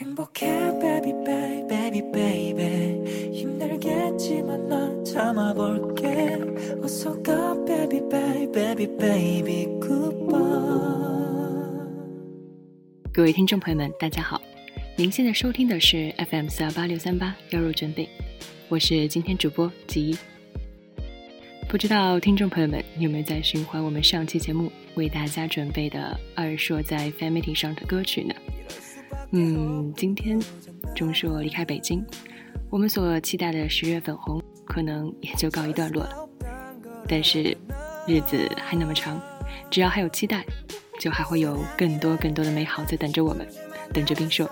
행복해 baby baby baby baby 힘들겠지만 널 참아볼게 어서 가 baby baby baby baby goodbye 各位听众朋友们，大家好，您现在收听的是 FM 四二八六三八腰肉准备，我是今天主播吉一。不知道听众朋友们有没有在循环我们上期节目为大家准备的二硕在 fan meeting 上的歌曲呢？ 嗯，今天钟硕离开北京，我们所期待的十月粉红可能也就告一段落了。但是日子还那么长，只要还有期待。就还会有更多更多的美好在等着我们，等着冰硕。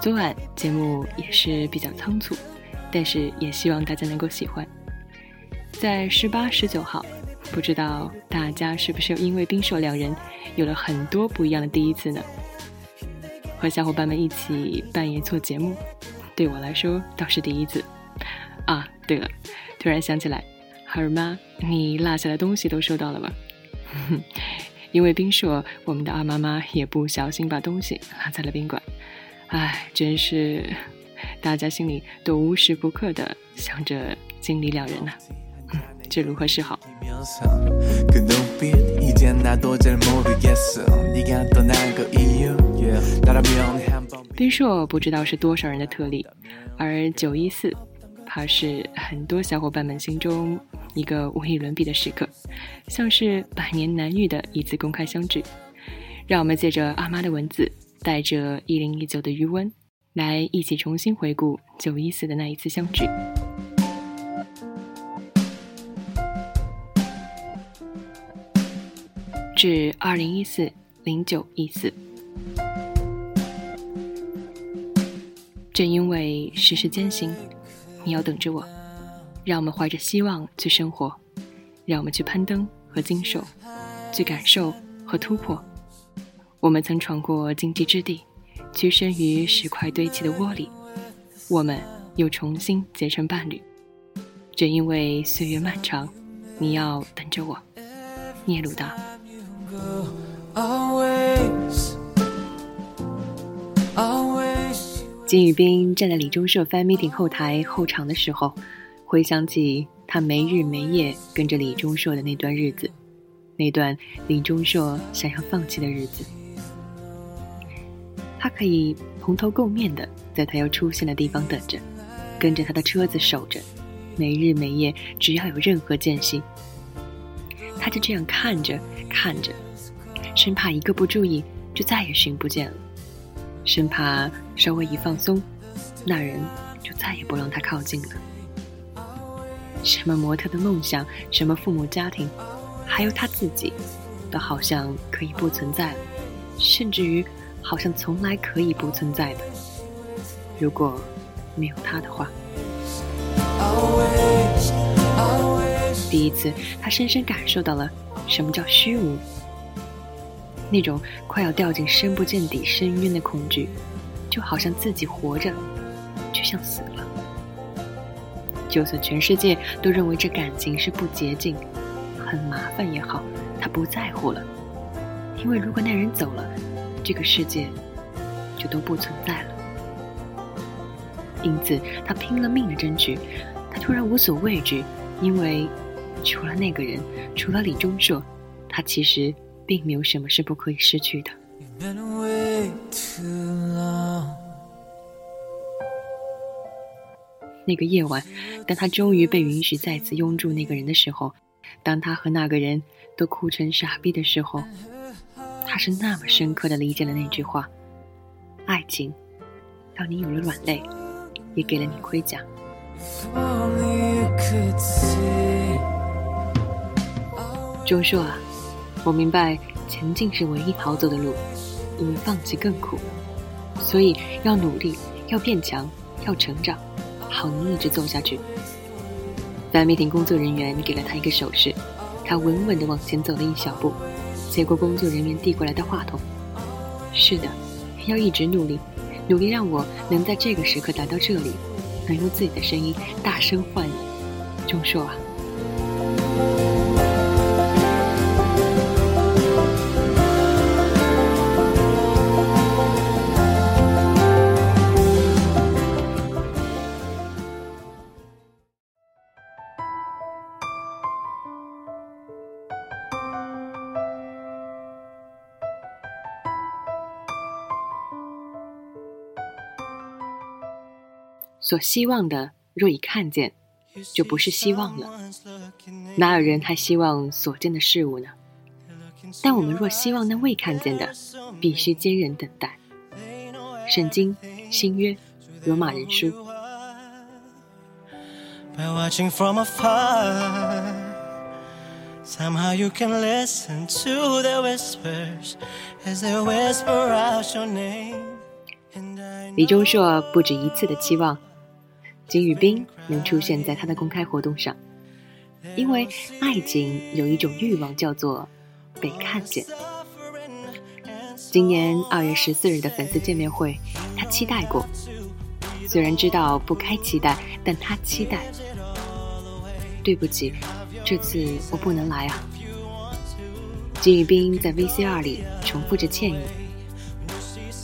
昨晚节目也是比较仓促，但是也希望大家能够喜欢。在十八、十九号。不知道大家是不是因为冰手两人有了很多不一样的第一次呢？和小伙伴们一起半夜做节目，对我来说倒是第一次。啊，对了，突然想起来，孩儿妈，你落下的东西都收到了吗？因为冰硕，我们的二妈妈也不小心把东西落在了宾馆。唉，真是，大家心里都无时不刻的想着经理两人呢。这如何是好？冰硕不知道是多少人的特例，而九一四，怕是很多小伙伴们心中一个无与伦比的时刻，像是百年难遇的一次公开相聚。让我们借着阿妈的文字，带着一零一九的余温，来一起重新回顾九一四的那一次相聚。至二零一四零九一四，正因为世事艰辛，你要等着我。让我们怀着希望去生活，让我们去攀登和经受，去感受和突破。我们曾闯过荆棘之地，屈身于石块堆砌的窝里，我们又重新结成伴侣。正因为岁月漫长，你要等着我，聂鲁达。金宇彬站在李钟硕 fan meeting 后台候场的时候，回想起他没日没夜跟着李钟硕的那段日子，那段李钟硕想要放弃的日子。他可以蓬头垢面的在他要出现的地方等着，跟着他的车子守着，没日没夜，只要有任何间隙，他就这样看着看着。生怕一个不注意就再也寻不见了，生怕稍微一放松，那人就再也不让他靠近了。什么模特的梦想，什么父母家庭，还有他自己，都好像可以不存在了，甚至于好像从来可以不存在的。如果没有他的话，第一次他深深感受到了什么叫虚无。那种快要掉进深不见底深渊的恐惧，就好像自己活着，就像死了。就算全世界都认为这感情是不洁净、很麻烦也好，他不在乎了，因为如果那人走了，这个世界就都不存在了。因此，他拼了命的争取，他突然无所畏惧，因为除了那个人，除了李钟硕，他其实。并没有什么是不可以失去的。那个夜晚，当他终于被允许再次拥住那个人的时候，当他和那个人都哭成傻逼的时候，他是那么深刻的理解了那句话：爱情让你有了软肋，也给了你盔甲。钟硕啊！我明白，前进是唯一逃走的路，因为放弃更苦，所以要努力，要变强，要成长，好能一直走下去。白梅亭工作人员给了他一个手势，他稳稳地往前走了一小步，接过工作人员递过来的话筒，是的，要一直努力，努力让我能在这个时刻来到这里，能用自己的声音大声唤你，钟硕啊！所希望的，若已看见，就不是希望了。哪有人还希望所见的事物呢？但我们若希望那未看见的，必须坚忍等待。圣经、新约、罗马人书。李钟硕不止一次的期望。金宇彬能出现在他的公开活动上，因为爱情有一种欲望叫做被看见。今年二月十四日的粉丝见面会，他期待过，虽然知道不该期待，但他期待。对不起，这次我不能来啊。金宇彬在 VCR 里重复着歉意，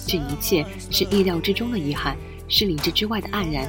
这一切是意料之中的遗憾，是理智之外的黯然。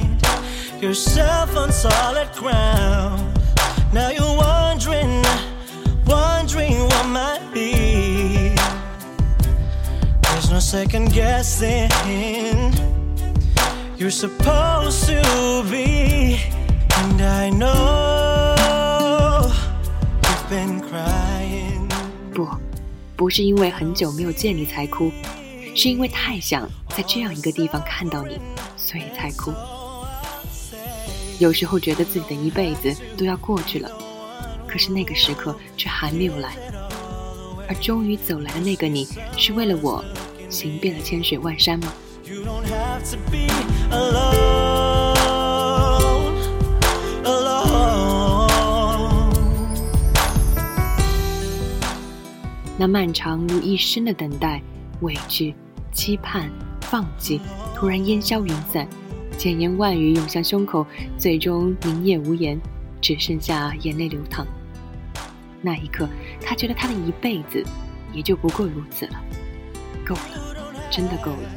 yourself on solid ground. Now you're wondering, wondering what might be. There's no second guessing. You're supposed to be, and I know you've been crying. 不，不是因为很久没有见你才哭，是因为太想在这样一个地方看到你，所以才哭。 有时候觉得自己的一辈子都要过去了，可是那个时刻却还没有来。而终于走来的那个你，是为了我行遍了千水万山吗？那漫长如一生的等待、委屈、期盼、放弃，突然烟消云散。千言万语涌向胸口，最终凝噎无言，只剩下眼泪流淌。那一刻，他觉得他的一辈子也就不过如此了，够了，真的够了。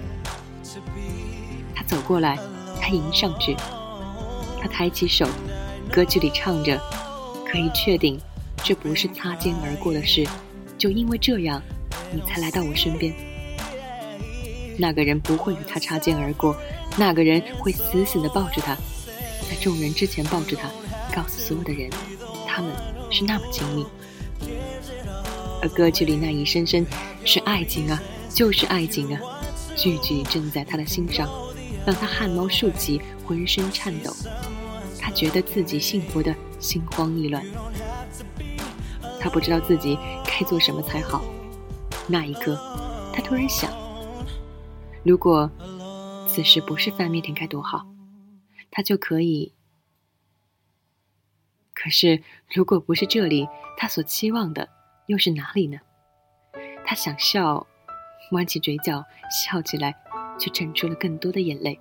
他走过来，他迎上去，他抬起手，歌曲里唱着：“可以确定，这不是擦肩而过的事，就因为这样，你才来到我身边。”那个人不会与他擦肩而过。那个人会死死地抱着他，在众人之前抱着他，告诉所有的人，他们是那么亲密。而歌曲里那一声声是爱情啊，就是爱情啊，句句正在他的心上，让他汗毛竖起，浑身颤抖。他觉得自己幸福的心慌意乱，他不知道自己该做什么才好。那一刻，他突然想，如果……此时不是翻面点该多好，他就可以。可是，如果不是这里，他所期望的又是哪里呢？他想笑，弯起嘴角笑起来，却整出了更多的眼泪。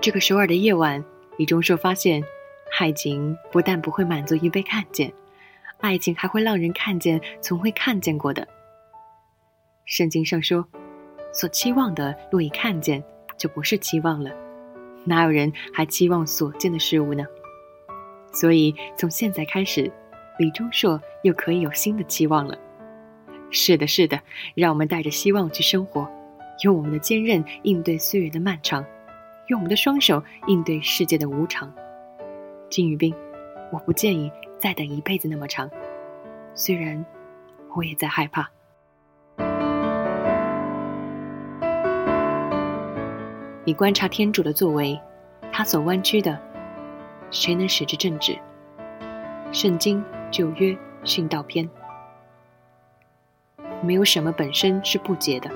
这个首尔的夜晚，李钟硕发现，爱情不但不会满足于被看见。爱情还会让人看见从未看见过的。圣经上说：“所期望的若已看见，就不是期望了。哪有人还期望所见的事物呢？”所以从现在开始，李钟硕又可以有新的期望了。是的，是的，让我们带着希望去生活，用我们的坚韧应对岁月的漫长，用我们的双手应对世界的无常。金宇彬，我不建议再等一辈子那么长，虽然我也在害怕。你观察天主的作为，他所弯曲的，谁能使之正直？圣经旧约训道篇，没有什么本身是不洁的，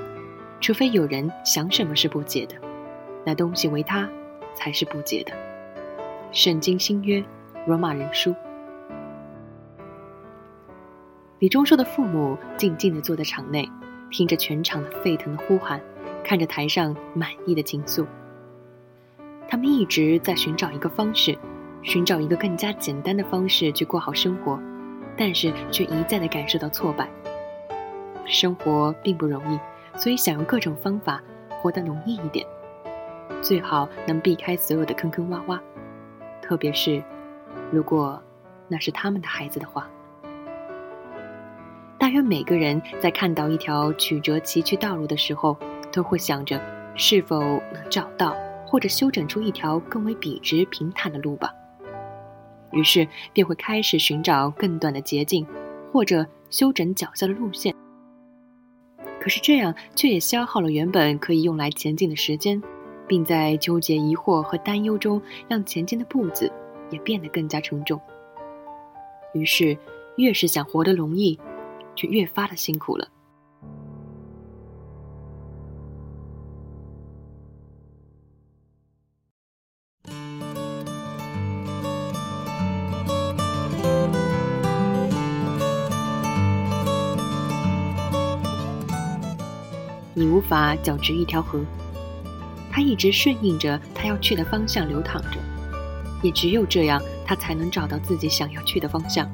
除非有人想什么是不洁的，那东西为他才是不洁的。圣经新约罗马人书。李钟硕的父母静静地坐在场内，听着全场的沸腾的呼喊，看着台上满意的情愫。他们一直在寻找一个方式。寻找一个更加简单的方式去过好生活，但是却一再的感受到挫败。生活并不容易，所以想用各种方法活得容易一点，最好能避开所有的坑坑洼洼。特别是，如果那是他们的孩子的话。大约每个人在看到一条曲折崎岖道路的时候，都会想着是否能找到或者修整出一条更为笔直平坦的路吧。于是便会开始寻找更短的捷径，或者修整脚下的路线。可是这样却也消耗了原本可以用来前进的时间，并在纠结、疑惑和担忧中，让前进的步子也变得更加沉重。于是，越是想活得容易，却越发的辛苦了。你无法脚直一条河，它一直顺应着它要去的方向流淌着，也只有这样，它才能找到自己想要去的方向。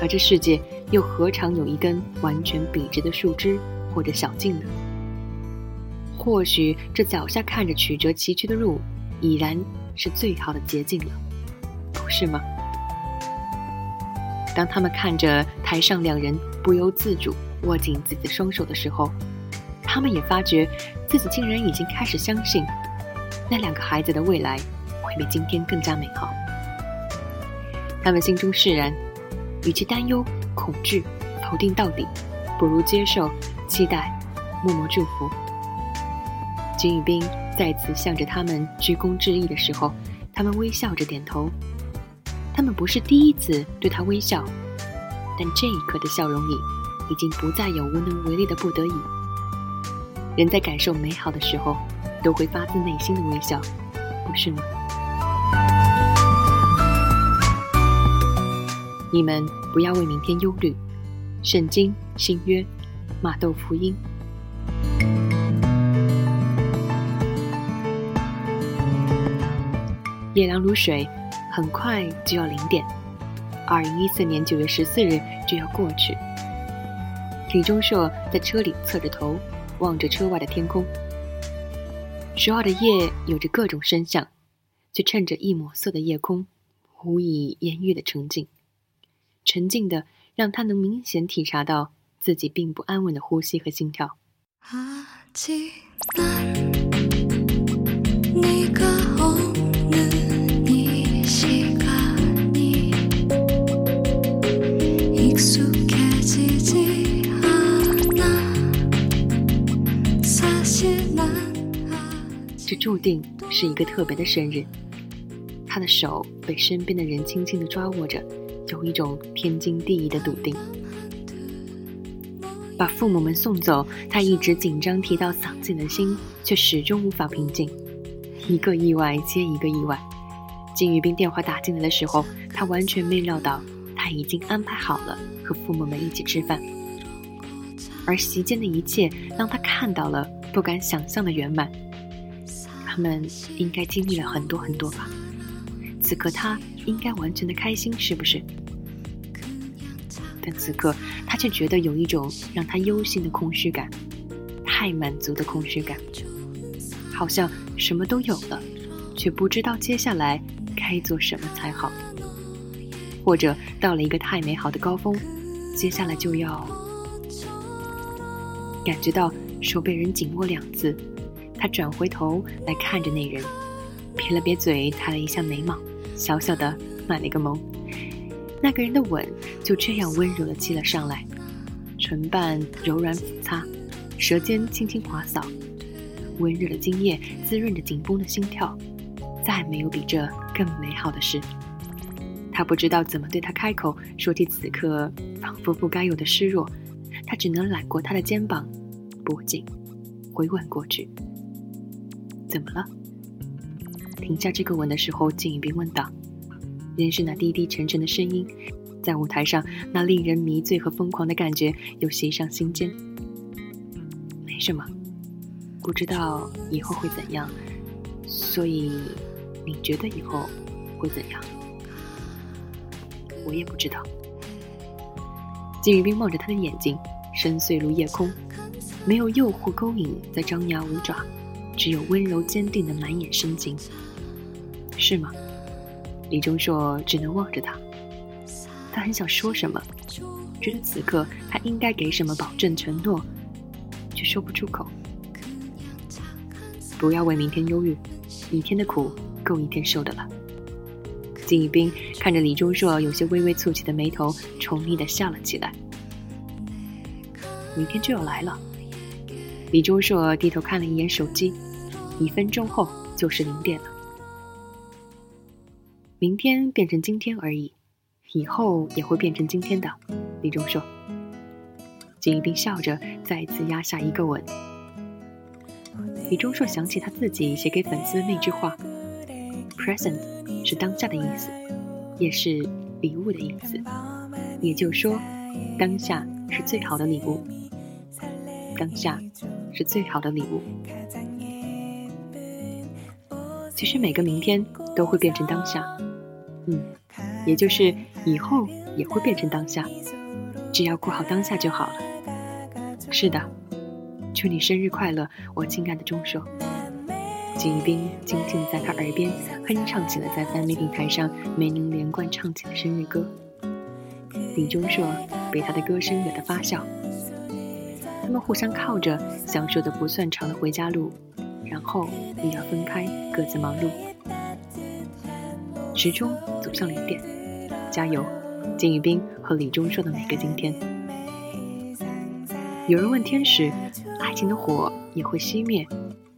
而这世界又何尝有一根完全笔直的树枝或者小径呢？或许这脚下看着曲折崎岖的路，已然是最好的捷径了，不是吗？当他们看着台上两人不由自主握紧自己的双手的时候。他们也发觉，自己竟然已经开始相信，那两个孩子的未来会比今天更加美好。他们心中释然，与其担忧、恐惧、否定到底，不如接受、期待、默默祝福。金宇彬再次向着他们鞠躬致意的时候，他们微笑着点头。他们不是第一次对他微笑，但这一刻的笑容里，已经不再有无能为力的不得已。人在感受美好的时候，都会发自内心的微笑，不是吗？你们不要为明天忧虑。圣经新约，马窦福音。夜凉如水，很快就要零点。二零一四年九月十四日就要过去。李钟硕在车里侧着头。望着车外的天空，十二的夜有着各种声响，却趁着一抹色的夜空，无以言喻的沉静，沉静的让他能明显体察到自己并不安稳的呼吸和心跳。这注定是一个特别的生日。他的手被身边的人轻轻的抓握着，有一种天经地义的笃定。把父母们送走，他一直紧张提到嗓子的心却始终无法平静。一个意外接一个意外。金宇彬电话打进来的时候，他完全没料到他已经安排好了和父母们一起吃饭，而席间的一切让他看到了不敢想象的圆满。他们应该经历了很多很多吧，此刻他应该完全的开心，是不是？但此刻他却觉得有一种让他忧心的空虚感，太满足的空虚感，好像什么都有了，却不知道接下来该做什么才好，或者到了一个太美好的高峰，接下来就要感觉到手被人紧握两次。他转回头来看着那人，撇了撇嘴，抬了一下眉毛，小小的卖了一个萌。那个人的吻就这样温柔的亲了上来，唇瓣柔软抚擦，舌尖轻轻滑扫，温热的精液滋润着紧绷的心跳，再没有比这更美好的事。他不知道怎么对他开口说起此刻仿佛不该有的失落，他只能揽过他的肩膀，脖颈，回吻过去。怎么了？停下这个吻的时候，金宇彬问道。仍是那低低沉沉的声音，在舞台上那令人迷醉和疯狂的感觉又袭上心间。没什么，不知道以后会怎样，所以你觉得以后会怎样？我也不知道。金宇彬望着他的眼睛，深邃如夜空，没有诱惑勾引在张牙舞爪，只有温柔坚定的满眼深情，是吗？李钟硕只能望着他，他很想说什么，觉得此刻他应该给什么保证承诺，却说不出口。不要为明天忧郁，一天的苦够一天受的了。金一彬看着李钟硕有些微微蹙起的眉头，宠溺的笑了起来。明天就要来了。李钟硕低头看了一眼手机，一分钟后就是零点了。明天变成今天而已，以后也会变成今天的。李钟硕，金一彬笑着再次压下一个吻。李钟硕想起他自己写给粉丝的那句话：“present 是当下的意思，也是礼物的意思。也就是说，当下是最好的礼物。当下是最好的礼物。其实每个明天都会变成当下。”嗯，也就是以后也会变成当下，只要过好当下就好了。是的，祝你生日快乐，我亲爱的钟硕。金一彬静静在他耳边哼唱起了在翻媒平台上没能连贯唱起的生日歌。李钟硕被他的歌声惹得发笑。他们互相靠着，享受着不算长的回家路，然后又要分开，各自忙碌。时钟走向零点，加油，金宇彬和李钟硕的每个今天。有人问天使：“爱情的火也会熄灭，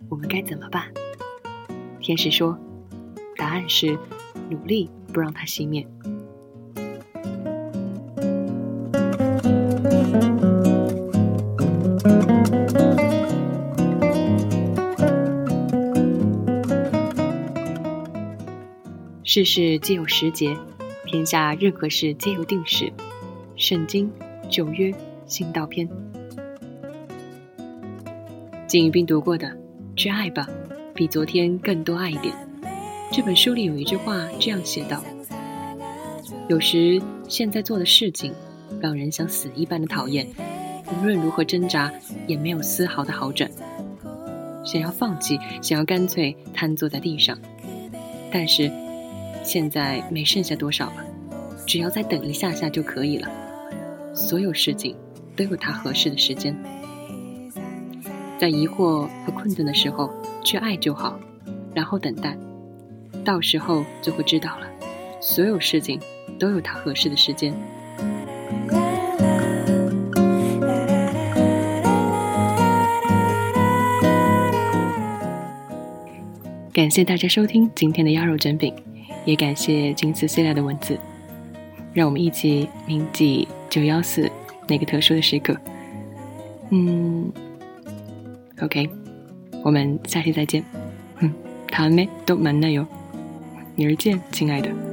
我们该怎么办？”天使说：“答案是努力不让它熄灭。”世事皆有时节，天下任何事皆有定时。圣经、旧约、信道篇。金宇彬读过的，去爱吧，比昨天更多爱一点。这本书里有一句话这样写道：有时现在做的事情，让人想死一般的讨厌，无论如何挣扎，也没有丝毫的好转。想要放弃，想要干脆瘫坐在地上，但是。现在没剩下多少了，只要再等一下下就可以了。所有事情都有它合适的时间，在疑惑和困顿的时候去爱就好，然后等待，到时候就会知道了。所有事情都有它合适的时间。感谢大家收听今天的鸭肉卷饼。也感谢金丝 Celia 的文字，让我们一起铭记九幺四那个特殊的时刻。嗯，OK，我们下期再见。嗯，다음에또만나 요。 明儿见，亲爱的。